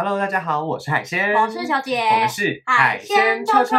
Hello，大家好，我是海鲜，我是小姐，我们是海鲜秋秋。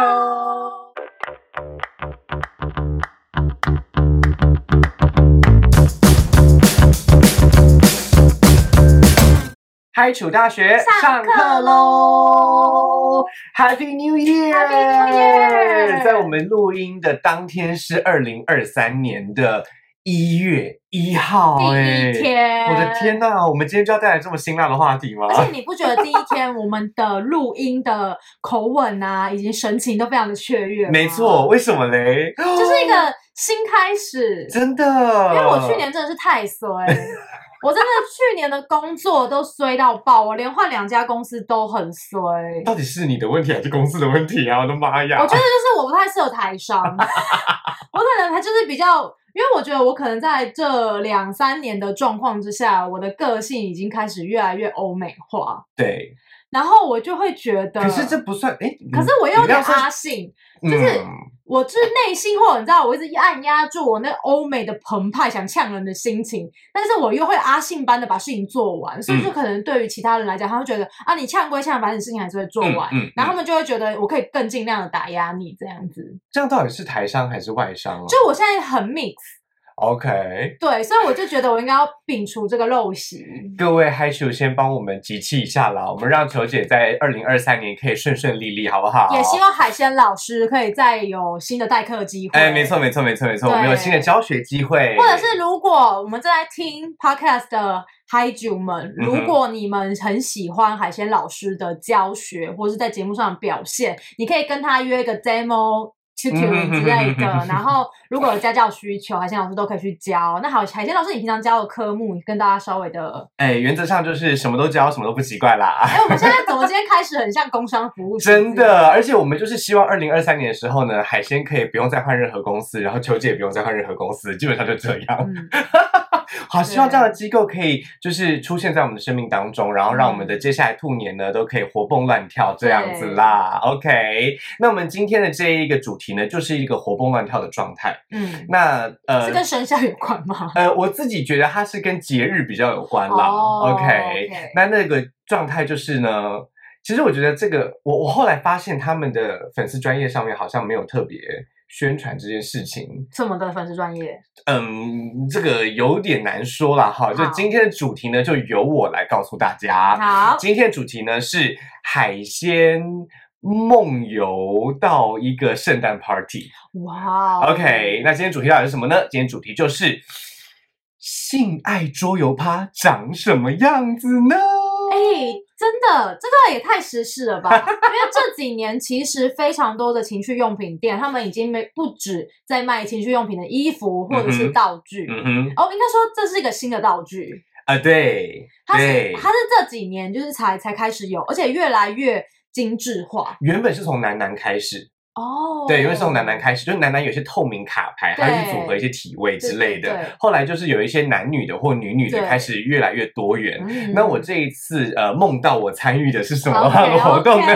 嗨，楚大学上课喽！Happy New Year！Happy New Year！在我们录音的当天是二零二三年的一月一号，第哎一，天，我的天！呐，我们今天就要带来这么辛辣的话题吗？而且你不觉得第一天我们的录音的口吻啊，以及神情都非常的雀跃吗？没错，，为什么嘞？就是一个新开始。真的，因为我去年真的是太衰，我真的去年的工作都衰到爆，我连换两家公司都很衰。到底是你的问题还是公司的问题啊？我的妈呀！我觉得就是我不太适合台商，我可能还就是比较，因为我觉得我可能在这两三年的状况之下，我的个性已经开始越来越欧美化，对，然后我就会觉得，可是这不算哎，可是我又有点阿信，就是嗯我就是内心或者你知道，我一直按压住我那欧美的澎湃想呛人的心情，但是我又会阿信般的把事情做完，所以就可能对于其他人来讲，他会觉得啊，你呛归呛，反正你事情还是会做完，嗯嗯然后他们就会觉得我可以更尽量的打压你这样子。这样到底是台商还是外商啊？就我现在很 mix，OK，对，所以我就觉得我应该要摒除这个陋习。各位嗨球先帮我们集气一下啦，我们让球姐在二零二三年可以顺顺利利，好不好？也希望海鲜老师可以再有新的代课机会。哎，没错，没错，没错，没错，我们有新的教学机会，或者是如果我们正在听 podcast 的嗨主们，如果你们很喜欢海鲜老师的教学，或是在节目上的表现，你可以跟他约一个 demo。Tutoring 之类的，然后如果有家教需求，海鲜老师都可以去教。那好，海鲜老师，你平常教的科目，你跟大家稍微的，哎，原则上就是什么都教，什么都不奇怪啦。哎，我们现在怎么今天开始很像工商服务？真的，而且我们就是希望二零二三年的时候呢，海鲜可以不用再换任何公司，然后球姐也不用再换任何公司，基本上就这样。嗯，好，希望这样的机构可以就是出现在我们的生命当中，然后让我们的接下来兔年呢都可以活蹦乱跳这样子啦。OK，那我们今天的这一个主题呢，就是一个活蹦乱跳的状态。嗯，那呃是跟生肖有关吗？呃，我自己觉得它是跟节日比较有关啦。哦 OK，OK 那那个状态就是呢，其实我觉得这个，我我后来发现他们的粉丝专业上面好像没有特别宣传这件事情。什么的粉丝专业？嗯，这个有点难说啦哈。就今天的主题呢，就由我来告诉大家。好，今天的主题呢是海鲜梦游到一个圣诞 party。哇哦 OK，那今天主题到底是什么呢？今天主题就是性爱桌游趴长什么样子呢？哎、真的，这个也太时事了吧！因为这几年其实非常多的情趣用品店，他们已经没不止在卖情趣用品的衣服或者是道具。嗯哼，哦，应该说这是一个新的道具，啊对，它是对，它是这几年就是才才开始有，而且越来越精致化原本是从男男开始，哦。对，因为是从男男开始，就是男男有些透明卡牌，对它是组合一些体位之类的。后来就是有一些男女的或女女的对开始越来越多元。嗯那我这一次呃梦到我参与的是什么样的 活动呢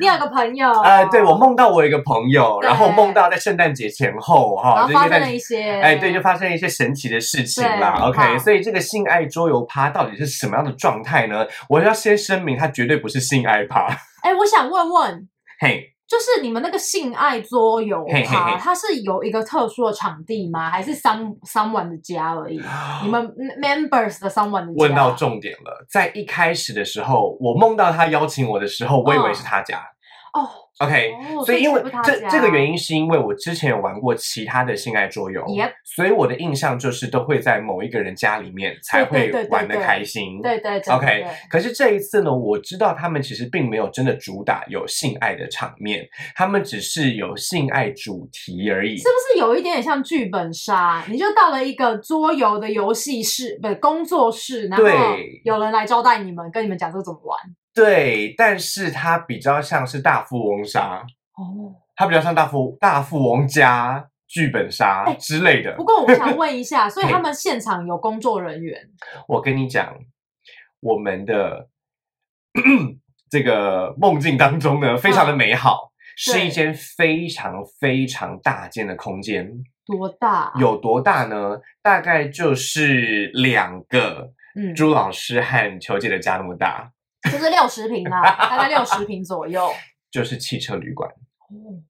你有个朋友，呃，对我梦到我有一个朋友，然后梦到在圣诞节前后哈，就应该在了一些，哎，对，就发生了一些神奇的事情啦。OK，所以这个性爱桌游趴到底是什么样的状态呢？我要先声明，它绝对不是性爱趴。哎，我想问问，嘿，就是你们那个性爱桌游嘿嘿趴，嘿它是有一个特殊的场地吗？还是 some someone 的家而已？你们 members 的 someone 的家？问到重点了，在一开始的时候，我梦到他邀请我的时候，我以为是他家。哦 OK，、哦所以因为这这个原因，是因为我之前有玩过其他的性爱桌游所以我的印象就是都会在某一个人家里面才会玩的开心。对对对 OK，可是这一次呢，我知道他们其实并没有真的主打有性爱的场面，他们只是有性爱主题而已。是不是有一点点像剧本杀？你就到了一个桌游的游戏室，不工作室，然后对有人来招待你们，跟你们讲这个怎么玩。对，但是它比较像是大富翁杀，哦，它比较像大富大富翁加剧本杀哎之类的。不过我想问一下，所以他们现场有工作人员？我跟你讲，我们的 这个梦境当中呢，非常的美好，是一间非常非常大间的空间。多大？有多大呢？大概就是两个嗯朱老师和球姐的家那么大。就是六十平啦，大概六十平左右。就是汽车旅馆，哦，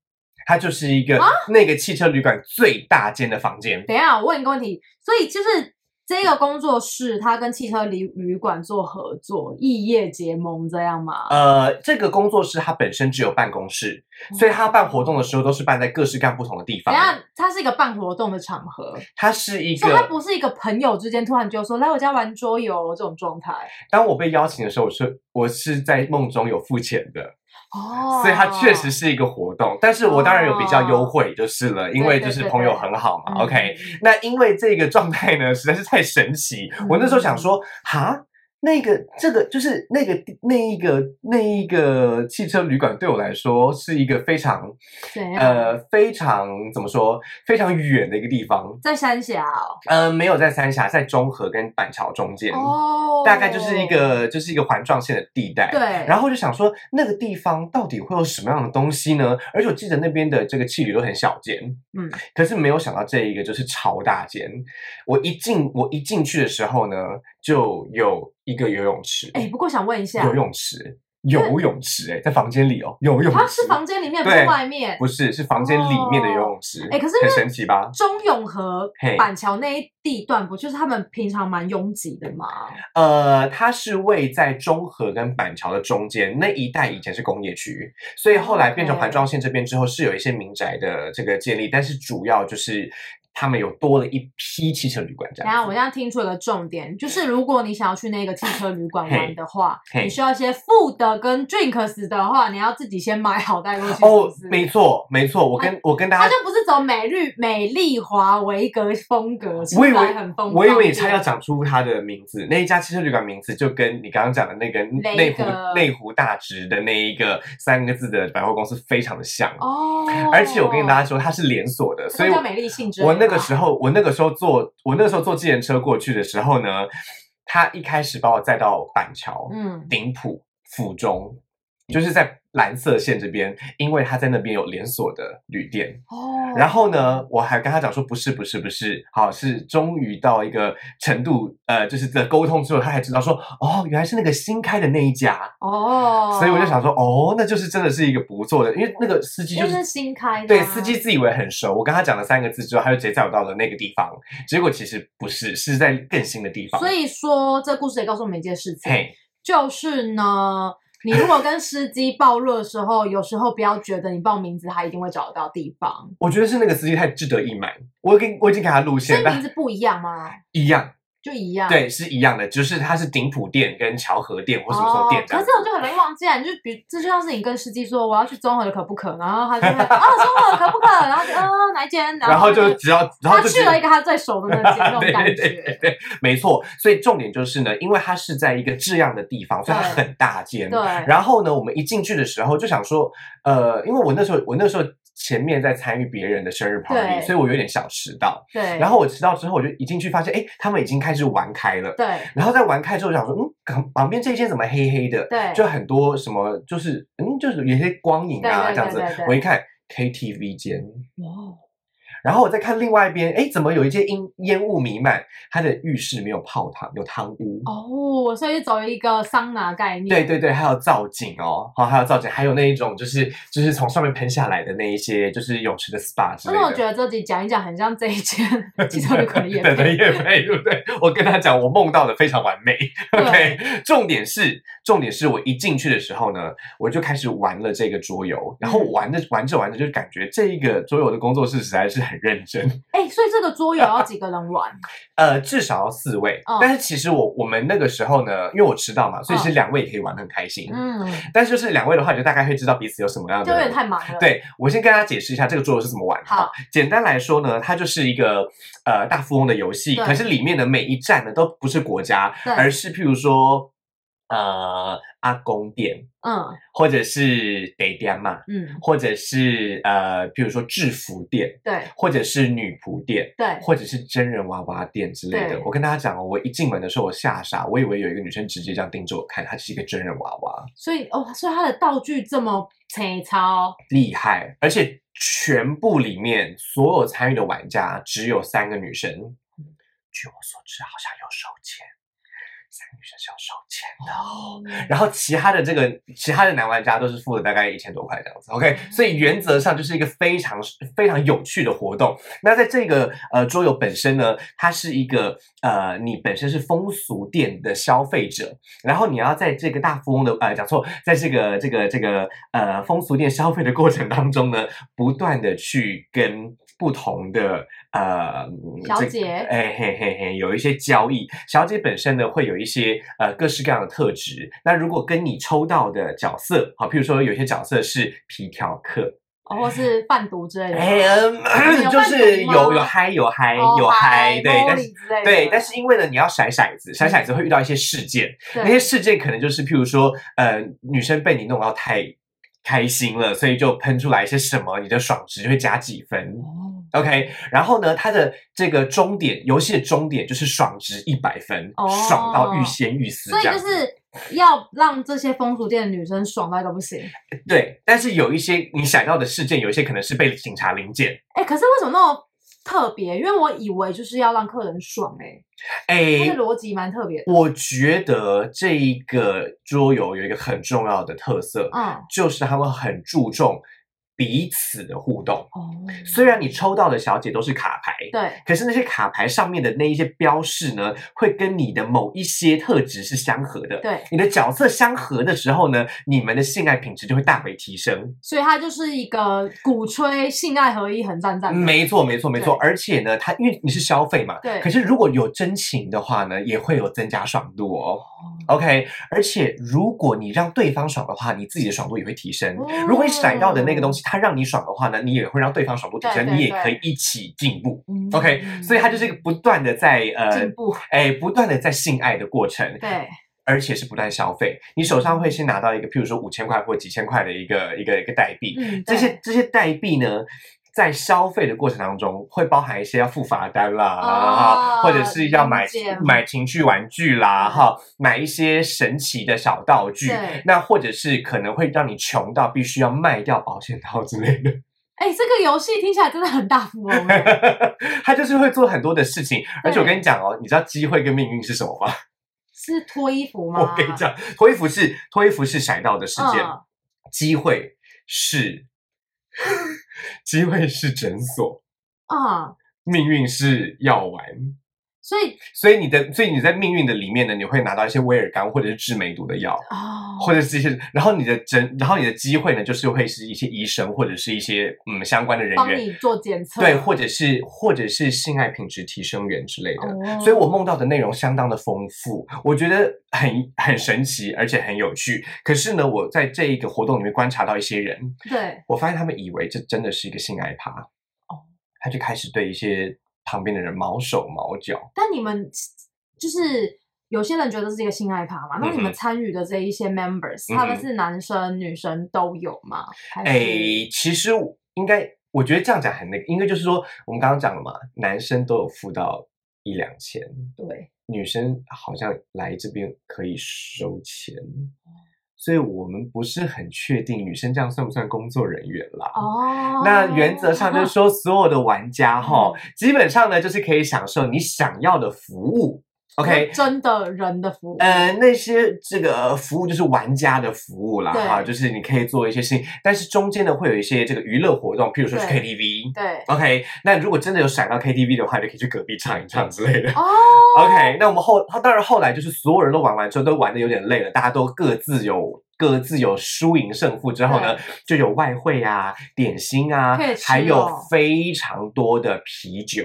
它就是一个、啊那个汽车旅馆最大间的房间。等一下，我问一个问题，所以就是这个工作室，它跟汽车旅旅馆做合作，异业结盟这样吗？呃，这个工作室它本身只有办公室，所以它办活动的时候都是办在各式各样不同的地方。等一下，它是一个办活动的场合，它是一所以它，不是一个朋友之间突然就说来我家玩桌游这种状态当我被邀请的时候，我是我是在梦中有付钱的，哦，所以它确实是一个活动。但是我当然有比较优惠就是了，因为就是朋友很好嘛。嗯 OK，那因为这个状态呢实在是太神奇，我那时候想说，哈。那个，这个就是那个那一个那一个汽车旅馆，对我来说是一个非常呃非常怎么说非常远的一个地方。在三峡哦，呃，没有在三峡，在中和跟板桥中间，哦大概就是一个就是一个环状线的地带。对，然后就想说，那个地方到底会有什么样的东西呢？而且我记得那边的这个汽旅都很小间，嗯，可是没有想到这一个就是超大间。我一进我一进去的时候呢，就有一个游泳池，哎，不过想问一下，游泳池，游泳池、哎，在房间里哦，游泳池，它是房间里面，不是外面，不是是房间里面的游泳池，哎可是很神奇吧？中永和板桥那一地段，不就是他们平常蛮拥挤的吗？呃，它是位在中和跟板桥的中间那一带，以前是工业区，所以后来变成环状线这边之后，是有一些民宅的这个建立，但是主要就是他们有多了一批汽车旅馆这样子。我现在听出一个重点，就是如果你想要去那个汽车旅馆玩的话，你需要一些 food 跟 drinks 的话，你要自己先买好带过去。哦没错，没错，我跟我跟大家它就不是走美丽美丽华维格风格我以为很风，我以为你差差要讲出它的名字，那一家汽车旅馆名字就跟你刚刚讲的那个内湖内湖大直的那一个三个字的百货公司非常的像。哦，而且我跟大家说，它是连锁的，所以叫美丽性之类我那个时候，我那个时候坐，我那个时候坐计程车过去的时候呢，他一开始把我载到板桥、嗯。顶埔、府中，就是在蓝色线这边，因为他在那边有连锁的旅店。哦，然后呢，我还跟他讲说，不是，不是，不是，好，是终于到一个程度，呃，就是的沟通之后，他才知道说，哦，原来是那个新开的那一家。哦，所以我就想说，哦，那就是真的是一个不错的，因为那个司机就是是新开的啊，对，司机自以为很熟，我跟他讲了三个字之后，他就直接载我到了那个地方，结果其实不是，是在更新的地方。所以说，这故事也告诉我们一件事情，嘿，就是呢，你如果跟司机暴露的时候，有时候不要觉得你报名字他一定会找得到地方，我觉得是那个司机太志得意满，我跟我已经给他路线，所以名字不一样吗？一样，就一样。对，是一样的，就是它是顶埔店跟桥和店或什么什么店这样子。哦可是我就很容易忘记啊，你就比这就像是你跟司机说我要去综合的可不可，然后他就会啊 综合可不可，然后就啊哪一间，然后就只要，然后他去了一个他最熟的那间 那种感对对对对觉。对，没错。所以重点就是呢，因为它是在一个这样的地方，所以它很大间。对，然后呢，我们一进去的时候就想说，呃，因为我那时候我那时候前面在参与别人的生日 party，所以我有点小迟到。对，然后我迟到之后，我就一进去发现，哎，他们已经开始玩开了。对然后在玩开之后，想说，嗯，旁旁边这一间怎么黑黑的？对就很多什么，就是嗯，就是有些光影啊这样子。我一看 KTV 间，哇然后我再看另外一边，哎，怎么有一间烟烟雾弥漫？它的浴室没有泡汤，有汤屋。哦，所以走一个桑拿概念。对对对，还有造景哦，好，还有造景，还有那一种就是就是从上面喷下来的那一些，就是泳池的 SPA 之类的。但是我觉得这集讲一讲，很像这一间汽车旅馆的夜配。对不对？我跟他讲，我梦到的非常完美。OK，重点是重点是我一进去的时候呢，我就开始玩了这个桌游，然后嗯玩着玩着玩着，就感觉这一个桌游的工作室实在是很认真。哎、所以这个桌游要几个人玩？呃，至少要四位，嗯但是其实我我们那个时候呢，因为我迟到嘛，所以嗯是两位也可以玩得很开心。嗯，但是就是两位的话，你就大概会知道彼此有什么样的。就有点太忙了。，对我先跟大家解释一下这个桌游是怎么玩的。好，简单来说呢，它就是一个呃大富翁的游戏，可是里面的每一站呢都不是国家，而是譬如说呃阿公店，嗯。或者是得店嘛，嗯，或者是呃比如说制服店，对。或者是女仆店。对，或者是真人娃娃店之类的，我跟大家讲哦，我一进门的时候我吓傻，我以为有一个女生直接这样盯着我看，她是一个真人娃娃，所以哦，所以她的道具这么粗糙，厉害，而且全部里面所有参与的玩家只有三个女生，据我所知好像有收钱，三个女生是要收钱的。哦，然后其他的这个其他的男玩家都是付了大概一千多块这样子，OK，所以原则上就是一个非常非常有趣的活动。那在这个呃桌游本身呢，它是一个呃你本身是风俗店的消费者，然后你要在这个大富翁的呃讲错，在这个这个这个呃风俗店消费的过程当中呢，不断的去跟不同的呃小姐哎嘿嘿嘿，有一些交易。小姐本身呢会有一些呃各式各样的特质。那如果跟你抽到的角色，好，譬如说有些角色是皮条客，哦或是贩毒之类的吗，哎嗯，就是有有嗨有嗨哦有嗨，对，但是。对，但是因为呢，你要甩骰子，甩骰子会遇到一些事件，那些事件可能就是譬如说，呃，女生被你弄到太开心了，所以就喷出来一些什么，你的爽值就会加几分。哦 OK，然后呢，它的这个终点，游戏的终点就是爽值一百分，哦爽到欲仙欲死所以就。是要让这些风俗店的女生爽到一个不行。对，但是有一些你想要的事件，有一些可能是被警察临检。哎，可是为什么那么特别？因为我以为就是要让客人爽、欸，哎，它哎的，逻辑蛮特别的。我觉得这一个桌游有一个很重要的特色，嗯，就是他们很注重彼此的互动。哦，虽然你抽到的小姐都是卡牌，对，可是那些卡牌上面的那一些标示呢，会跟你的某一些特质是相合的。对，你的角色相合的时候呢，你们的性爱品质就会大为提升。所以它就是一个鼓吹性爱合一、很赞赞。没错，没错，没错。而且呢，它因为你是消费嘛，对可是如果有真情的话呢，也会有增加爽度哦。OK，而且如果你让对方爽的话，你自己的爽度也会提升。如果你甩到的那个东西，它让你爽的话呢，你也会让对方爽度提升，对对你也可以一起进步。嗯 OK，所以他就是一个不断的在呃进，步。哎，不断的在性爱的过程，对，而且是不断消费。你手上会先拿到一个，譬如说五千块或几千块的一个一个一个代币，嗯，这些这些代币呢，在消费的过程当中，会包含一些要付罚单啦，哦或者是要买买情趣玩具啦，嗯哈，买一些神奇的小道具，那或者是可能会让你穷到必须要卖掉保险套之类的，哎，这个游戏听起来真的很大富翁欸。他就是会做很多的事情。而且我跟你讲哦，你知道机会跟命运是什么吗？是脱衣服吗？我跟你讲，脱衣服是脱衣服是甩到的事件，嗯机会是机会是诊所，啊，命运是药丸。所以所以你的，所以你在命运的里面呢，你会拿到一些威尔刚或者是治梅毒的药，哦，或者是一些，然后你的诊，然后你的机会呢，就是会是一些医生或者是一些嗯相关的人员，帮你做检测，对，或者是或者是性爱品质提升员之类的。哦所以我梦到的内容相当的丰富，我觉得很很神奇，而且很有趣。可是呢，我在这一个活动里面观察到一些人，对，我发现他们以为这真的是一个性爱趴，哦，他就开始对一些旁边的人毛手毛脚。但你们就是有些人觉得是一个性爱趴嘛？那你们参与的这一些 members，、嗯他们是男生女生都有吗？还是诶，其实我应该，我觉得这样讲很那个，应该就是说，我们刚刚讲了嘛，男生都有付到一两千，对，女生好像来这边可以收钱，所以我们不是很确定女生这样算不算工作人员啦。哦，那原则上就是说，所有的玩家哈，嗯基本上呢就是可以享受你想要的服务。OK，真的人的服务，呃，那些这个服务就是玩家的服务啦，对。哈，就是你可以做一些事情，但是中间呢会有一些这个娱乐活动，譬如说去 KTV。对，OK，那如果真的有闪到 KTV 的话，就可以去隔壁唱一唱之类的。哦。OK，那我们后当然后来就是所有人都玩完之后都玩的有点累了，大家都各自有各自有输赢胜负之后呢，就有外汇啊、点心啊还有哦非常多的啤酒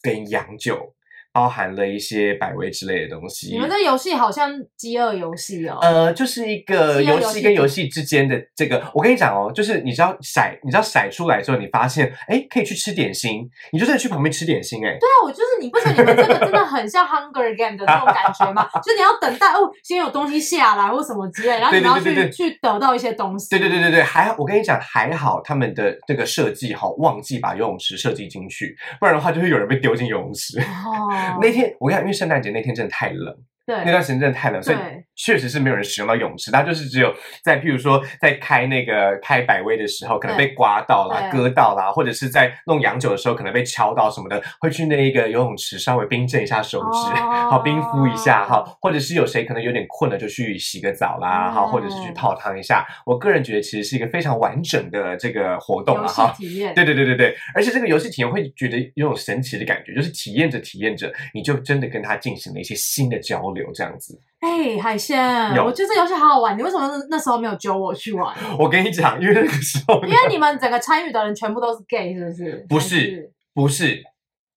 跟洋酒，包含了一些百威之类的东西。你们这游戏好像饥饿游戏哦，呃，就是一个游戏戏跟游戏之间的这个，我跟你讲哦，就是你知道骰，你知道骰出来之后，你发现哎，可以去吃点心，你就真的去旁边吃点心，哎，对啊，我就是你不觉得你们这个真的很像 Hunger Game 的那种感觉吗？就是你要等待哦，先有东西下来或什么之类，然后你要去去得到一些东西。对对对对对，还好，我跟你讲，还好他们的这个设计哈，忘记把游泳池设计进去，不然的话就会有人被丢进游泳池。哦，那天我跟你讲，因为圣诞节那天真的太冷，那段时间真的太冷，所以对确实是没有人使用到泳池，它就是只有在譬如说在开那个开百威的时候，可能被刮到啦、割到啦，或者是在弄洋酒的时候可能被敲到什么的，会去那一个游泳池稍微冰镇一下手指，哦好冰敷一下哈，或者是有谁可能有点困了就去洗个澡啦，嗯哈，或者是去泡汤一下。我个人觉得其实是一个非常完整的这个活动了哈。体验，对对对对对，而且这个游戏体验会觉得有种神奇的感觉，就是体验着体验着，你就真的跟他进行了一些新的交流，这样子。哎，海鲜，有我觉得这游戏好好玩，你为什么那那时候没有揪我去玩？我跟你讲，因为那个时候因为你们整个参与的人全部都是 gay，是不是？还 不是不是，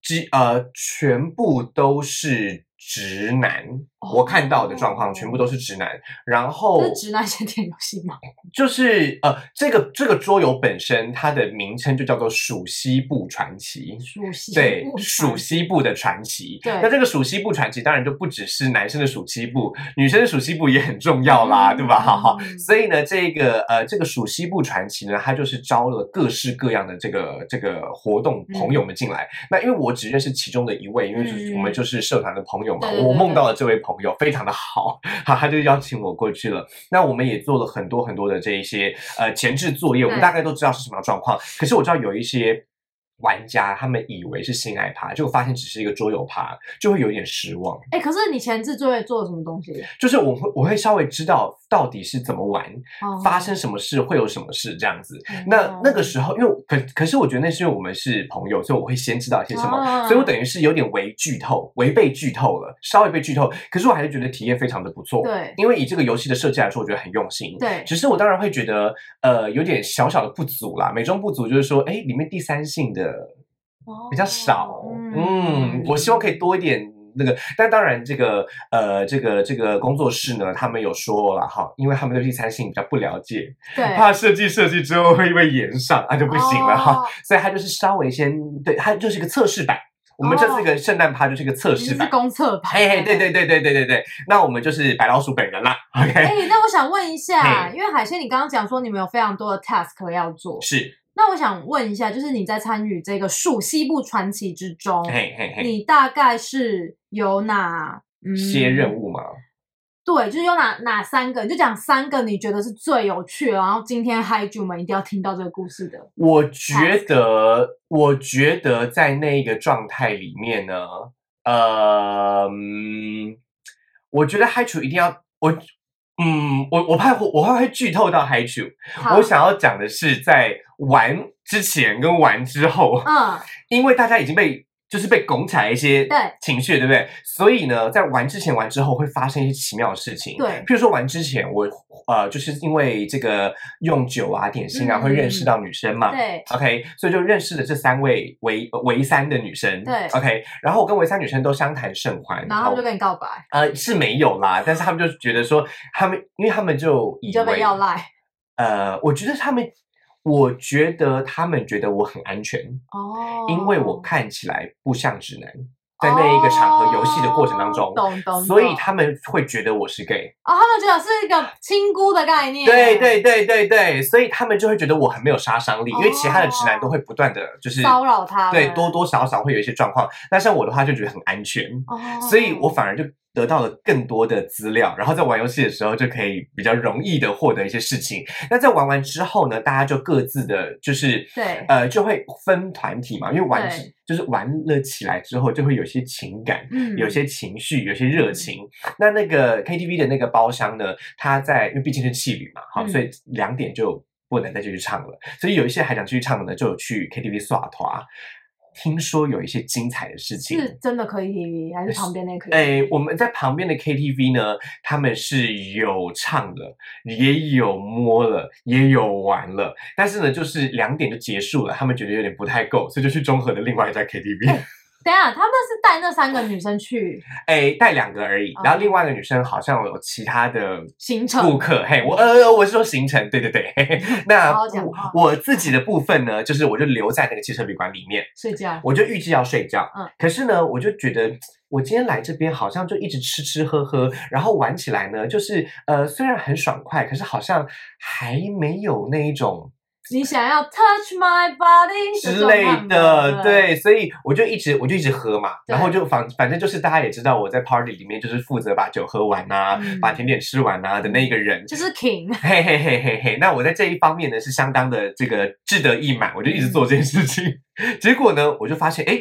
基呃，全部都是直男。我看到的状况全部都是直男，然后是直男限定游戏吗？就是呃，这个这个桌游本身它的名称就叫做《属西部传奇》。属西对部，属西部的传奇。对那这个属西部传奇当然就不只是男生的属西部，女生的属西部也很重要啦，嗯对吧？哈哈。嗯所以呢，这个呃，这个属西部传奇呢，它就是招了各式各样的这个这个活动嗯朋友们进来。那因为我只认识其中的一位，因为就是嗯我们就是社团的朋友嘛，对对对我梦到了这位朋友非常的好，好，他就邀请我过去了。那我们也做了很多很多的这一些呃前置作业，我们大概都知道是什么状况。可是我知道有一些。玩家他们以为是性爱趴，结果发现只是一个桌游趴，就会有一点失望。哎，可是你前置作业做了什么东西？就是我会我会稍微知道到底是怎么玩，哦发生什么事会有什么事这样子。哦那那个时候，因为可可是我觉得那是因为我们是朋友，所以我会先知道一些什么，哦所以我等于是有点违剧透，违背剧透了，稍微被剧透。可是我还是觉得体验非常的不错，对因为以这个游戏的设计来说，我觉得很用心。对只是我当然会觉得，呃，有点小小的不足啦。美中不足就是说，哎，里面第三性的比较少，哦嗯，我希望。可以多一点那个，但当然这个呃这个这个工作室呢，他们有说了哈，因为他们对第三性比较不了解，对。怕设计设计之后会被延上，那、就不行了哈，哦。所以他就是稍微先对，他就是一个测试版。我们这次一个圣诞趴就是一个测试版，公测版，嘿嘿，对对对对对对对，那我们就是白老鼠本人啦，OK，、哎，那我想问一下，因为海鲜，你刚刚讲说你们有非常多的 task 要做，是，那我想问一下，就是你在参与这个属西部传奇之中，嘿嘿嘿，你大概是有哪嗯些任务嘛，对，就是有哪哪三个，你就讲三个你觉得是最有趣的，然后今天嗨主们一定要听到这个故事的。我觉得，我觉得在那一个状态里面呢，呃，嗯我觉得嗨主一定要我。嗯，我我怕我我怕会剧透到嗨楚。好我想要讲的是，在玩之前跟玩之后，嗯，因为大家已经被就是被拱起来一些情绪，对不对？所以呢，在玩之前、玩之后会发生一些奇妙的事情。对譬如说玩之前，我呃，就是因为这个用酒啊、点心啊，嗯会认识到女生嘛。对 OK，所以就认识了这三位唯唯三的女生。对，OK，然后我跟唯三女生都相谈甚欢。然后他们就跟你告白，呃是没有啦，但是他们就觉得说，他们因为他们就以为要赖呃，我觉得他们，我觉得他们觉得我很安全。哦，因为我看起来不像直男，在那一个场合游戏的过程当中，哦懂懂所以他们会觉得我是 gay。哦，他们觉得是一个亲姑的概念，对对对对对，所以他们就会觉得我很没有杀伤力，因为其他的直男都会不断的就是骚扰他们对多多少少会有一些状况。那像我的话就觉得很安全，哦，所以我反而就得到了更多的资料，然后在玩游戏的时候就可以比较容易的获得一些事情。那在玩完之后呢，大家就各自的就是对呃就会分团体嘛，因为玩就是玩了起来之后就会有些情感。嗯有些情绪，有些热情。那那个 KTV 的那个包厢呢，它在因为毕竟是气旅嘛，好，嗯所以两点就不能再继续唱了。所以有一些还想继续唱的呢，就去 KTV 耍团。听说有一些精彩的事情，是真的 KTV 还是旁边那个 KTV？哎，我们在旁边的 KTV 呢，他们是有唱的，也有摸了，也有玩了，但是呢，就是两点就结束了，他们觉得有点不太够，所以就去中和的另外一家 KTV，等一下，他们是带那三个女生去哎，带两个而已，然后哦另外一个女生好像有其他的行程顾客，嘿，我呃，我是说行程，对对对，嘿嘿 那我我自己的部分呢，就是我就留在那个汽车旅馆里面，睡觉，我就预计要睡觉，嗯。可是呢，我就觉得我今天来这边好像就一直吃吃喝喝，然后玩起来呢，就是呃虽然很爽快，可是好像还没有那一种你想要 touch my body 之类的，，对，所以我就一直我就一直喝嘛，然后就反反正就是大家也知道我在 party 里面就是负责把酒喝完啊，嗯。把甜点吃完啊的那一个人，就是 king，嘿嘿嘿嘿嘿，那我在这一方面呢是相当的这个志得意满，我就一直做这件事情。结果呢，我就发现哎，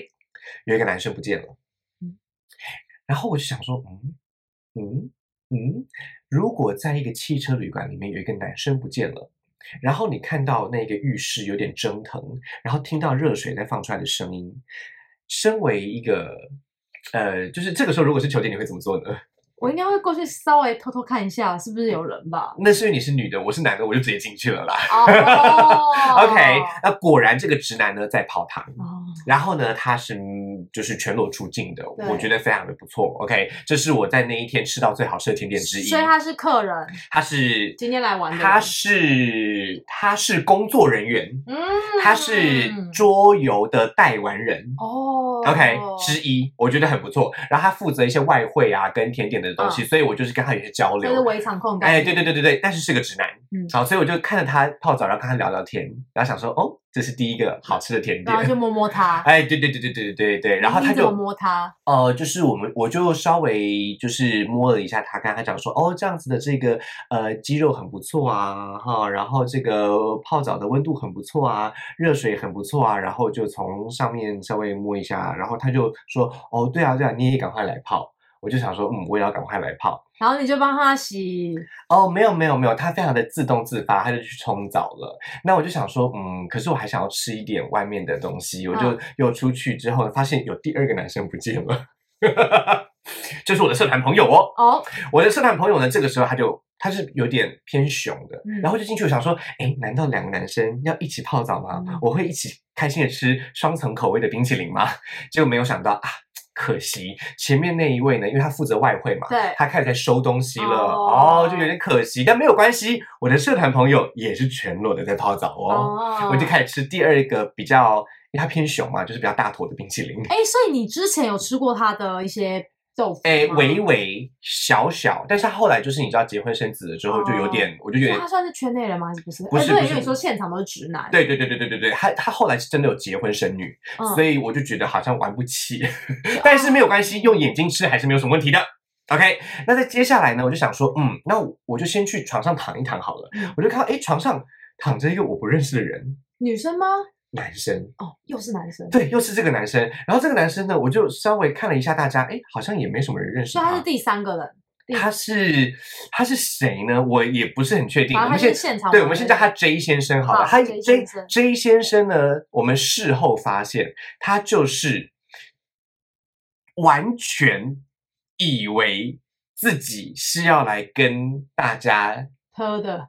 有一个男生不见了。嗯，然后我就想说，嗯嗯嗯，如果在一个汽车旅馆里面有一个男生不见了。然后你看到那个浴室有点蒸腾，然后听到热水在放出来的声音，身为一个呃，就是这个时候如果是球姐，你会怎么做呢？我应该会过去稍微偷偷看一下是不是有人吧。那是因为你是女的，我是男的，我就直接进去了啦。哦 OK，那果然这个直男呢在泡汤，哦，然后呢他是嗯就是全裸出镜的，我觉得非常的不错。OK，这是我在那一天吃到最好吃的甜点之一。所以他是客人，他是今天来玩的他是他是工作人员，嗯，他是桌游的代玩人。哦 OK，之一，我觉得很不错。然后他负责一些外汇啊跟甜点的东西，嗯所以我就是跟他有些交流。就是围场控感，哎，对对对对对，但是是个直男，嗯，好，所以我就看着他泡澡，然后跟他聊聊天，然后想说，哦，这是第一个好吃的甜点，然后就摸摸他，哎，对对对对对对对对，然后他就摸他，呃，就是我们我就稍微就是摸了一下他，跟他讲说，哦，这样子的这个呃肌肉很不错啊，哈，然后这个泡澡的温度很不错啊，热水很不错啊，然后就从上面稍微摸一下，然后他就说，哦，对啊对啊，你也赶快来泡，我就想说，嗯，我也要赶快来泡。然后你就帮他洗，哦，没有没有没有，他非常的自动自发，他就去冲澡了。那我就想说，嗯，可是我还想要吃一点外面的东西，我就嗯又出去之后呢，发现有第二个男生不见了，就是我的社团朋友哦。哦，我的社团朋友呢，这个时候他就他是有点偏熊的，嗯然后就进去我想说，哎，难道两个男生要一起泡澡吗？嗯我会一起开心的吃双层口味的冰淇淋吗？结果没有想到啊。可惜前面那一位呢，因为他负责外汇嘛，对他开始在收东西了，哦哦就有点可惜，但没有关系，我的社团朋友也是全裸的在泡澡哦，哦，我就开始吃第二个比较，因为它偏熊嘛，就是比较大坨的冰淇淋，哎，所以你之前有吃过他的一些哎，微微小小，但是他后来就是你知道结婚生子了之后，就有点，我就有点所以他，算是圈内人吗？还是不是？不是因为你说现场都是直男，对对对对对对对，他他后来是真的有结婚生女，嗯，所以我就觉得好像玩不起，但是没有关系，用眼睛吃还是没有什么问题的。OK，那在接下来呢，我就想说，嗯，那我我就先去床上躺一躺好了。嗯我就看到，哎，床上躺着一个我不认识的人，女生吗？男生，哦，又是男生，对，又是这个男生。然后这个男生呢，我就稍微看了一下大家，哎，好像也没什么人认识他。他是第三个人，他是他是谁呢？我也不是很确定。我们先现场玩我们先叫他 J 先生好了。他 J J 先生呢，我们事后发现他就是完全以为自己是要来跟大家喝的，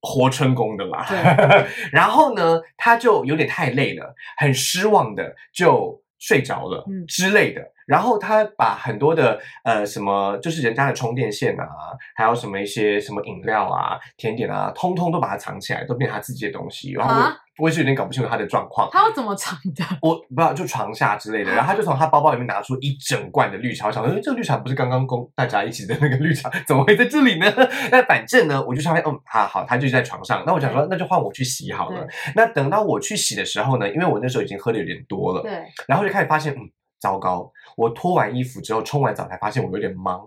活春宫的啦对。然后呢，他就有点太累了，很失望的就睡着了、嗯之类的。然后他把很多的呃什么，就是人家的充电线啊，还有什么一些什么饮料啊、甜点啊，通通都把它藏起来，都变成他自己的东西。然后我、啊我也是有点搞不清楚他的状况。他要怎么藏的？我不知道，就床下之类的，然后他就从他包包里面拿出一整罐的绿茶，我想说，诶这个绿茶不是刚刚供大家一起的那个绿茶，怎么会在这里呢？那反正呢，我就上面，嗯，好好，他就在床上。那我想说，那就换我去洗好了。那等到我去洗的时候呢，因为我那时候已经喝的有点多了，对，然后就开始发现，嗯，糟糕，我脱完衣服之后冲完澡才发现我有点忙。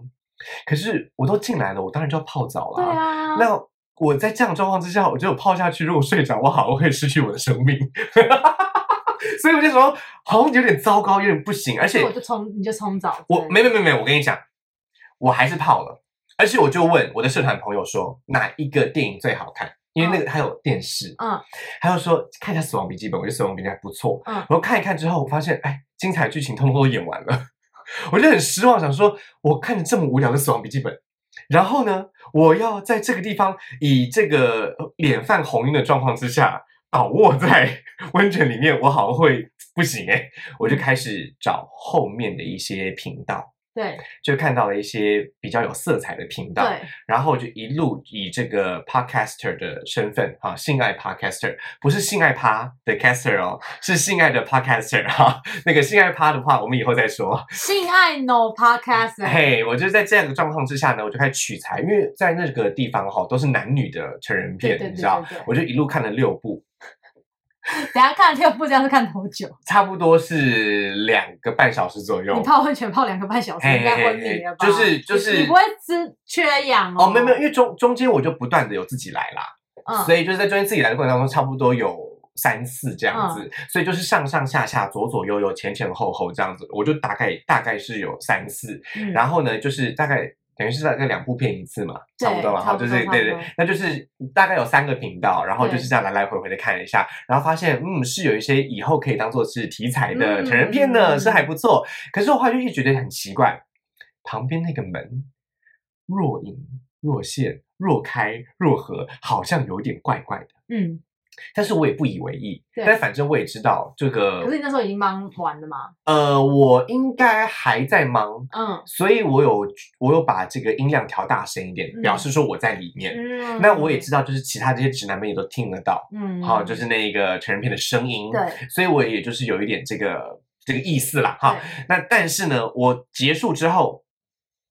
可是我都进来了，我当然就要泡澡对了。啊，那我在这样的状况之下，我觉得我泡下去，如果睡着，我好像会失去我的生命。所以我就说，好像有点糟糕，有点不行，而且我就冲，你就冲澡，我对没没没没，我跟你讲，我还是泡了，而且我就问我的社团朋友说哪一个电影最好看，因为那个还有电视，嗯，他就说看一下《死亡笔记本》，我觉得《死亡笔记本》还不错，嗯。然后看一看之后，我发现哎，精彩剧情通通都演完了，我就很失望，想说我看着这么无聊的《死亡笔记本》。然后呢，我要在这个地方以这个脸泛红晕的状况之下倒卧在温泉里面，我好像会不行哎，我就开始找后面的一些频道。对就看到了一些比较有色彩的频道，对，然后就一路以这个 podcaster 的身份哈，性爱 podcaster 不是性爱趴的 caster 哦，是性爱的 podcaster 哈。那个性爱趴的话，我们以后再说。性爱 no podcast，嘿，我就是在这样的状况之下呢，我就开始取材，因为在那个地方哈都是男女的成人片，对对对你知道我就一路看了六部，等下看六部这样是看多久？差不多是两个半小时左右你。泡温泉泡两个半小时，该昏迷了吧？就是就是你你不会吃缺氧哦？哦，没有没有，因为中中间我就不断的有自己来啦，嗯，所以就是在中间自己来的过程当中，差不多有三次这样子，嗯所以就是上上下下、左左右右、前前后后这样子，我就大概大概是有三次，嗯然后呢，就是大概。等于是大概两部片一次嘛，差不多嘛，哈，就是对对那就是大概有三个频道，然后就是这样来来回回的看一下，然后发现嗯是有一些以后可以当做是题材的嗯成人片呢，嗯是还不错。可是我后来就一直觉得很奇怪，旁边那个门若隐若现、若开若合，好像有点怪怪的。嗯，但是我也不以为意，但反正我也知道这个可是你那时候已经忙完了吗？呃，我应该还在忙，嗯所以我有我有把这个音量调大声一点，嗯表示说我在里面。嗯，那我也知道，就是其他这些直男们也都听得到，嗯，好、就是那个成人片的声音，对，所以我也就是有一点这个这个意思啦，哈。那但是呢，我结束之后，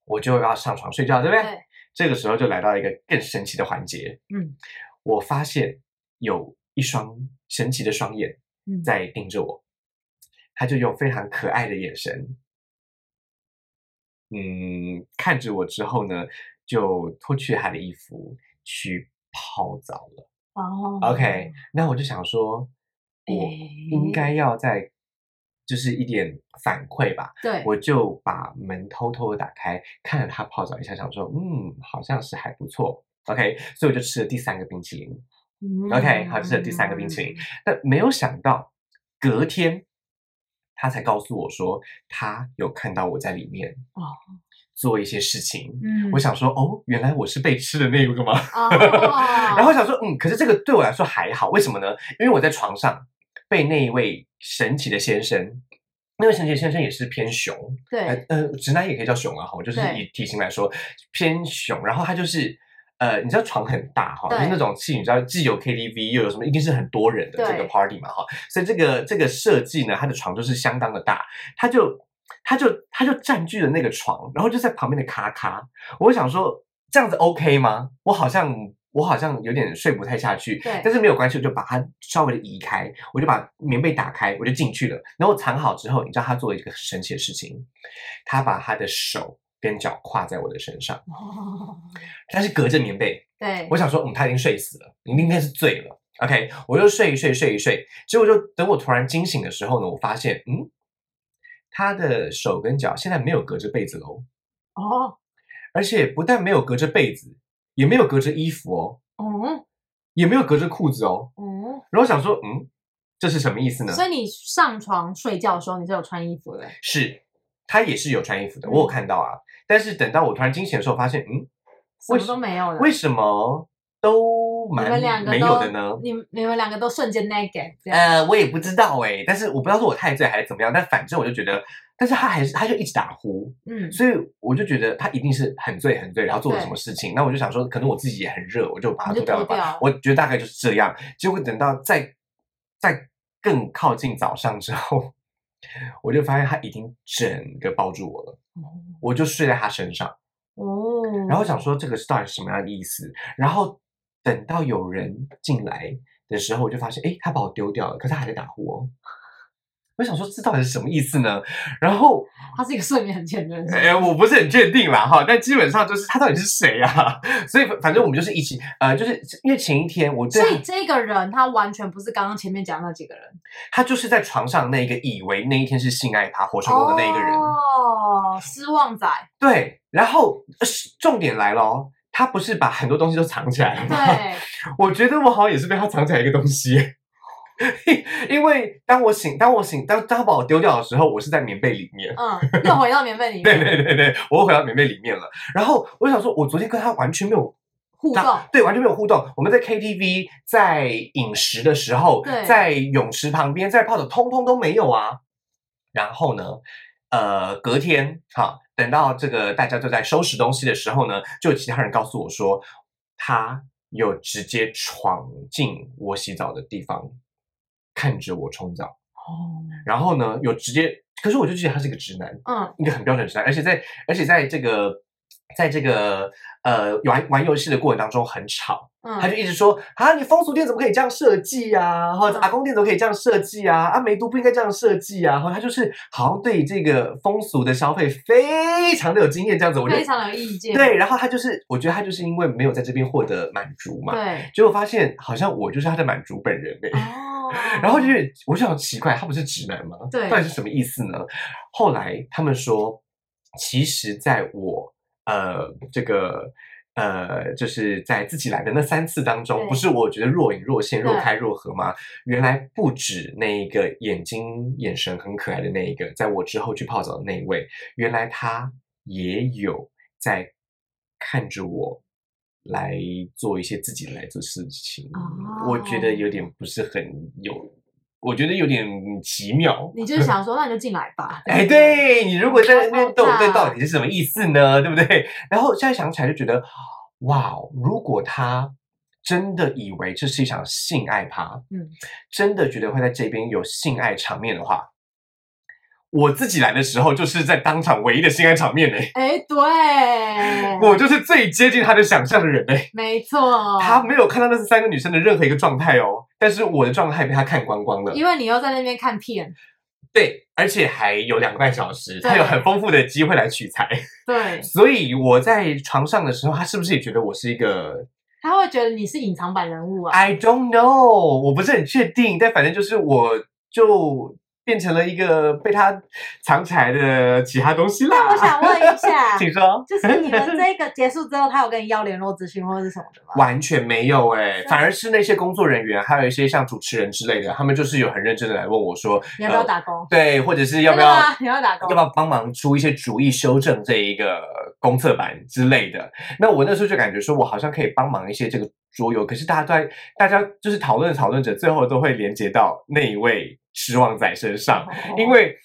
我就要上床睡觉，对不对？对这个时候就来到一个更神奇的环节，嗯我发现有一双神奇的双眼嗯，在盯着我，他就用非常可爱的眼神，嗯，看着我之后呢，就脱去他的衣服去泡澡了。哦 OK，那我就想说，我应该要在就是一点反馈吧，对，我就把门偷偷的打开，看了他泡澡一下，想说，嗯，好像是还不错。OK，所以我就吃了第三个冰淇淋。嗯 OK，好，这是第三个冰淇淋。但没有想到，隔天他才告诉我说，他有看到我在里面哦做一些事情。嗯，我想说，哦，原来我是被吃的那个吗？哦，然后想说，嗯，可是这个对我来说还好，为什么呢？因为我在床上被那一位神奇的先生，那位神奇的先生也是偏熊，呃对呃，直男也可以叫熊啊，哈，就是以体型来说偏熊。然后他就是，呃，你知道床很大哈，就是那种戏，你知道既有 KTV 又有什么，一定是很多人的这个 party 嘛哈，所以这个这个设计呢，它的床就是相当的大，它就它就它就占据了那个床，然后就在旁边的咔咔，我想说这样子 OK 吗？我好像。我好像有点睡不太下去，对但是没有关系，我就把它稍微的移开，我就把棉被打开，我就进去了。然后藏好之后，你知道他做了一个很神奇的事情，他把他的手跟脚跨在我的身上，哦但是隔着棉被。对，我想说，嗯，他已经睡死了，你应该是醉了。OK，我就睡一睡，睡一睡，结果就等我突然惊醒的时候呢，我发现，嗯，他的手跟脚现在没有隔着被子喽，哦而且不但没有隔着被子，也没有隔着衣服哦，嗯也没有隔着裤子哦。嗯，然后我想说，嗯，这是什么意思呢？所以你上床睡觉的时候你是有穿衣服的，是，他也是有穿衣服的，嗯我有看到啊。但是等到我突然惊醒的时候，发现，嗯，什么都没有了。为什么都你蛮没有的呢？你你们两个都瞬间 naked 这样。呃，我也不知道哎、但是我不知道是我太醉还是怎么样，但反正我就觉得，但是他还是他就一直打呼，嗯，所以我就觉得他一定是很醉很醉，然后做了什么事情。那我就想说，可能我自己也很热，我就把它脱掉了吧。我觉得大概就是这样。结果等到再再更靠近早上之后，我就发现他已经整个抱住我了，我就睡在他身上。哦，然后想说这个是到底是什么样的意思？然后等到有人进来的时候，我就发现，哎，他把我丢掉了，可是他还在打呼哦。我想说这到底是什么意思呢？然后，他是一个睡眠很浅的人，哎，我不是很确定啦哈，但基本上就是他到底是谁啊？所以反反正我们就是一起，呃，就是因为前一天我对他所以这个人他完全不是刚刚前面讲的那几个人，他就是在床上那个以为那一天是性爱他活成功的那一个人，哦，失望仔，对。然后呃重点来了哦，他不是把很多东西都藏起来了吗？对，我觉得我好像也是被他藏起来一个东西，因为当我醒，当我醒，当当他把我丢掉的时候，我是在棉被里面。嗯，又回到棉被里面，对对对对，我又回到棉被里面了。然后我想说，我昨天跟他完全没有互动，对，完全没有互动。我们在 KTV，在饮食的时候，在泳池旁边，在泡的，通通都没有啊。然后呢，呃，隔天哈，等到这个大家都在收拾东西的时候呢，就有其他人告诉我说，他有直接闯进我洗澡的地方，看着我冲澡，哦，然后呢，有直接，可是我就记得他是一个直男，嗯，一个很标准的直男，而且在而且在这个在这个呃玩玩游戏的过程当中很吵，他嗯，就一直说啊，你风俗店怎么可以这样设计啊？或者嗯阿公店怎么可以这样设计啊？啊，梅都不应该这样设计啊！然后他就是好像对这个风俗的消费非常的有经验，这样子，我就非常有意见。对。然后他就是，我觉得他就是因为没有在这边获得满足嘛，对，结果发现好像我就是他的满足本人哎、哦，然后就是我就想奇怪，他不是直男吗？对到底是什么意思呢？后来他们说，其实在我呃这个呃就是在自己来的那三次当中，不是我觉得若隐若现、若开若合吗？原来不止那一个眼睛眼神很可爱的那一个，在我之后去泡澡的那一位，原来他也有在看着我。来做一些自己来做事情，我觉得哦有点不是很有，我觉得有点奇妙。你就是想说，那你就进来吧。哎，对你如果在那边好动，这到底是什么意思呢？对不对？然后现在想起来就觉得，哇，如果他真的以为这是一场性爱趴，嗯，真的觉得会在这边有性爱场面的话，我自己来的时候就是在当场唯一的性爱场面嘞，哎，对，我就是最接近他的想象的人嘞。没错，他没有看到那是三个女生的任何一个状态哦，但是我的状态被他看光光了。因为你又在那边看片，对，而且还有两个半小时，对他有很丰富的机会来取材。对，所以我在床上的时候，他是不是也觉得我是一个他会觉得你是隐藏版人物啊。I don't know，我不是很确定，但反正就是我就变成了一个被他藏起来的其他东西啦。那我想问一下，请说。就是你们这个结束之后，他有跟你要联络资讯或者是什么的吗？完全没有哎、是反而是那些工作人员，还有一些像主持人之类的，他们就是有很认真的来问我说，你要不要呃打工？对，或者是要不要你要打工？要不要帮忙出一些主意，修正这一个公测版之类的？那我那时候就感觉说，我好像可以帮忙一些这个桌游，可是大家都在，大家就是讨论讨论着，最后都会连接到那一位失望在身上，哦因为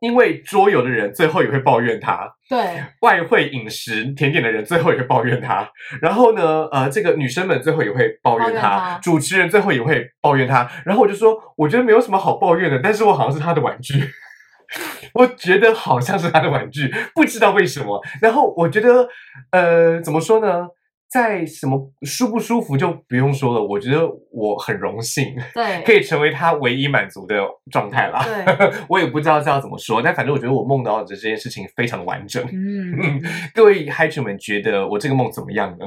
因为桌游的人最后也会抱怨他，对，外汇饮食甜点的人最后也会抱怨他，然后呢，呃，这个女生们最后也会抱怨他，抱怨他主持人最后也会抱怨他，然后我就说，我觉得没有什么好抱怨的，但是我好像是他的玩具。我觉得好像是他的玩具，不知道为什么。然后我觉得，呃，怎么说呢？在什么舒不舒服就不用说了。我觉得我很荣幸，对，可以成为他唯一满足的状态啦。对，我也不知道这要怎么说，但反正我觉得我梦到的这件事情非常的完整。嗯，各位嗨主们觉得我这个梦怎么样呢？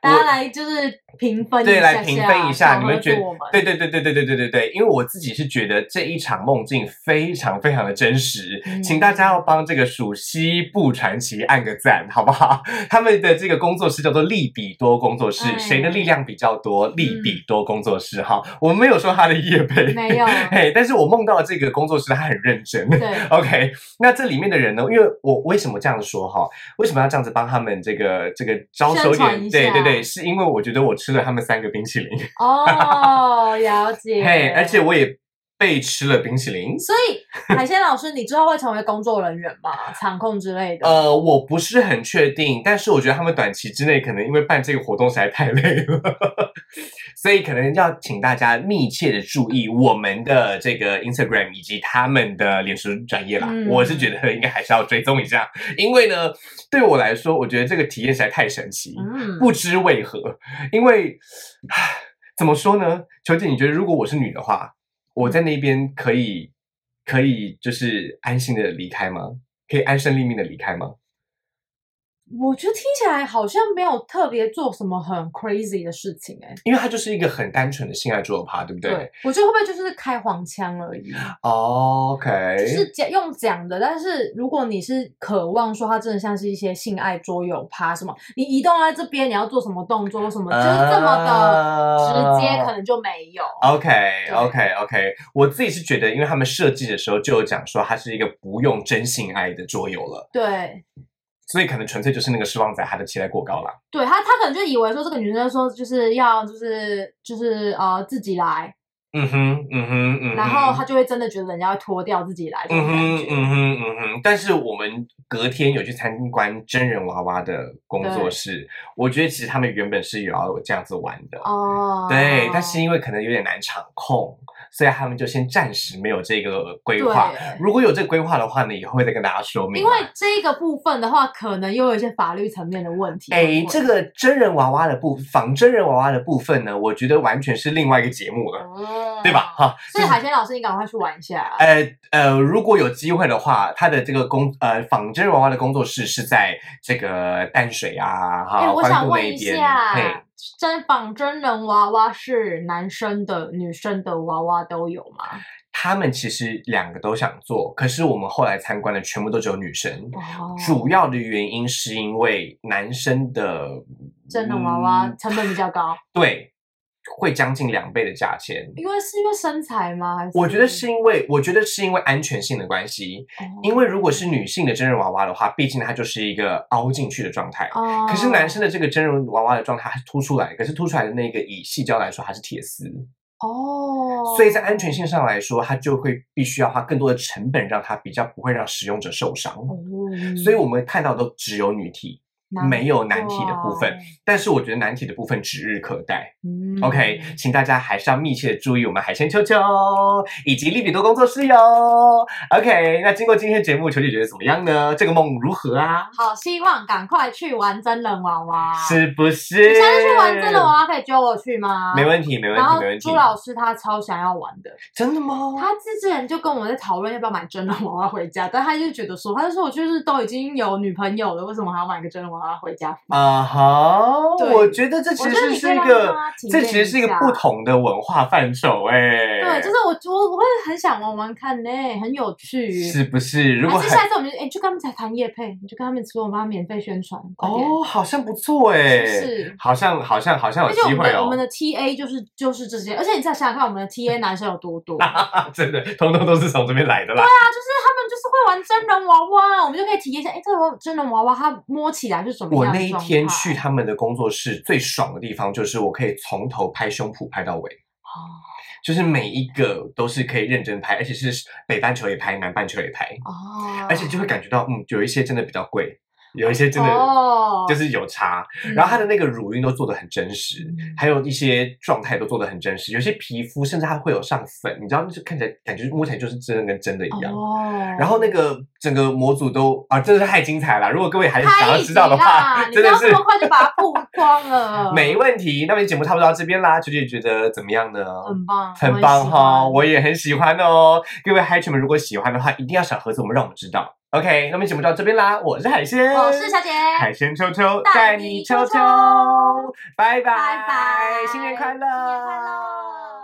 大家来就是评分一下对，来评分一下，你们觉得？对对对对对对对对对，因为我自己是觉得这一场梦境非常非常的真实，嗯请大家要帮这个属西部传奇按个赞，好不好？他们的这个工作室叫做利比多工作室，哎谁的力量比较多？利比多工作室哈，我们没有说他的业配，没有 嘿，但是我梦到这个工作室他很认真，对 OK，那这里面的人呢？因为我为什么这样说哈？为什么要这样子帮他们这个这个招收点？对对对，是因为我觉得我吃了他们三个冰淇淋，哦，了解。嘿，而且我也被吃了冰淇淋。所以海鲜老师，你之后会成为工作人员吗？场控之类的？呃，我不是很确定，但是我觉得他们短期之内可能因为办这个活动实在太累了，所以可能要请大家密切的注意我们的这个 Instagram 以及他们的脸书专业啦。嗯我是觉得应该还是要追踪一下，因为呢，对我来说，我觉得这个体验实在太神奇。嗯，不知为何，因为唉怎么说呢？球姐，你觉得如果我是女的话，我在那边可以可以就是安心的离开吗？可以安身立命的离开吗？我觉得听起来好像没有特别做什么很 crazy 的事情、哎，因为它就是一个很单纯的性爱桌游趴，对不对我觉得会不会就是开黄腔而已？？OK，就是讲用讲的，但是如果你是渴望说它真的像是一些性爱桌游趴什么，你移动在这边你要做什么动作什么，就是这么的直接，可能就没有。OK OK OK，我自己是觉得，因为他们设计的时候就有讲说，它是一个不用真性爱的桌游了，对，所以可能纯粹就是那个失望仔他的期待过高了。对他他可能就以为说这个女生说就是要就是就是呃自己来，嗯哼，嗯哼，嗯哼，然后他就会真的觉得人家要脱掉自己来嗯哼，嗯哼，嗯哼。但是我们隔天有去参观真人娃娃的工作室，我觉得其实他们原本是有要这样子玩的，哦，对，但是因为可能有点难场控，所以他们就先暂时没有这个规划。对如果有这个规划的话呢，以后会再跟大家说明啊。因为这个部分的话，可能又有一些法律层面的问题。哎，会这个真人娃娃的部仿真人娃娃的部分呢，我觉得完全是另外一个节目了，哦对吧？哈，所以海鲜老师，你赶快去玩一下。呃呃，如果有机会的话，他的这个工呃仿真人娃娃的工作室是在这个淡水啊，哈，哎，我关渡那想问一一边。真仿真人娃娃是男生的、女生的娃娃都有吗？他们其实两个都想做，可是我们后来参观的全部都只有女生。哦主要的原因是因为男生的真人娃娃嗯成本比较高，对会将近两倍的价钱。因为是因为身材吗？还是我觉得是因为，我觉得是因为安全性的关系。哦因为如果是女性的真人娃娃的话，毕竟它就是一个凹进去的状态。哦，可是男生的这个真人娃娃的状态还是凸出来，可是凸出来的那个以细胶来说，还是铁丝，哦，所以在安全性上来说，它就会必须要花更多的成本，让它比较不会让使用者受伤。哦，所以我们看到都只有女体，难没有难题的部分。但是我觉得难题的部分指日可待。嗯 OK，请大家还是要密切的注意我们海鲜秋秋以及利比多工作室哟。OK，那经过今天节目，球姐觉得怎么样呢？这个梦如何啊？好，希望赶快去玩真人娃娃。是不是？你下次去玩真人娃娃可以揪我去吗？没问题，没问题，没问题朱。老师他超想要玩的，真的吗？他之前就跟我们在讨论要不要买真人娃娃回家，但他就觉得说，他就说我就是都已经有女朋友了，为什么还要买个真人娃娃回家？啊哈，对我觉得这其实是一个这其实是一个不同的文化范畴哎。对，就是我我我会很想玩玩看呢，很有趣。是不是？如果还是下次我们就哎，就跟他们才谈夜配，你就跟他们说，我们要免费宣传，哦，好像不错哎，是是好像好像好像有机会哦我们。的 TA 就是就是这些，而且你再想想看，我们的 TA 男生有多多啊，真的，通通都是从这边来的啦。对啊就是他们就是会玩真人娃娃，我们就可以体验一下，哎，这个真人娃娃它摸起来是什么我那一天去他们的工作室，最爽的地方就是我可以从头拍胸脯拍到尾，哦。就是每一个都是可以认真拍，而且是北半球也拍，南半球也拍，哦，而且就会感觉到，嗯，有一些真的比较贵，有一些真的哦就是有差。嗯然后它的那个乳晕都做的很真实，嗯还有一些状态都做的很真实，有些皮肤甚至它会有上粉，你知道，就看起来感觉摸起来就是真的跟真的一样。哦，然后那个整个模组都啊，真的是太精彩了！如果各位还是想要知道的话，真的是这么快就把它曝光了，没问题。那么节目差不多到这边啦，九姐觉得怎么样呢？很棒，很棒哈，我也也很喜欢哦。各位嗨群们，如果喜欢的话，一定要小盒子我们，让我们知道。OK，那么节目就到这边啦，我是海鲜，我是小姐，海鲜秋秋带带你秋秋你秋秋，拜拜拜拜，新年快乐，新年快乐。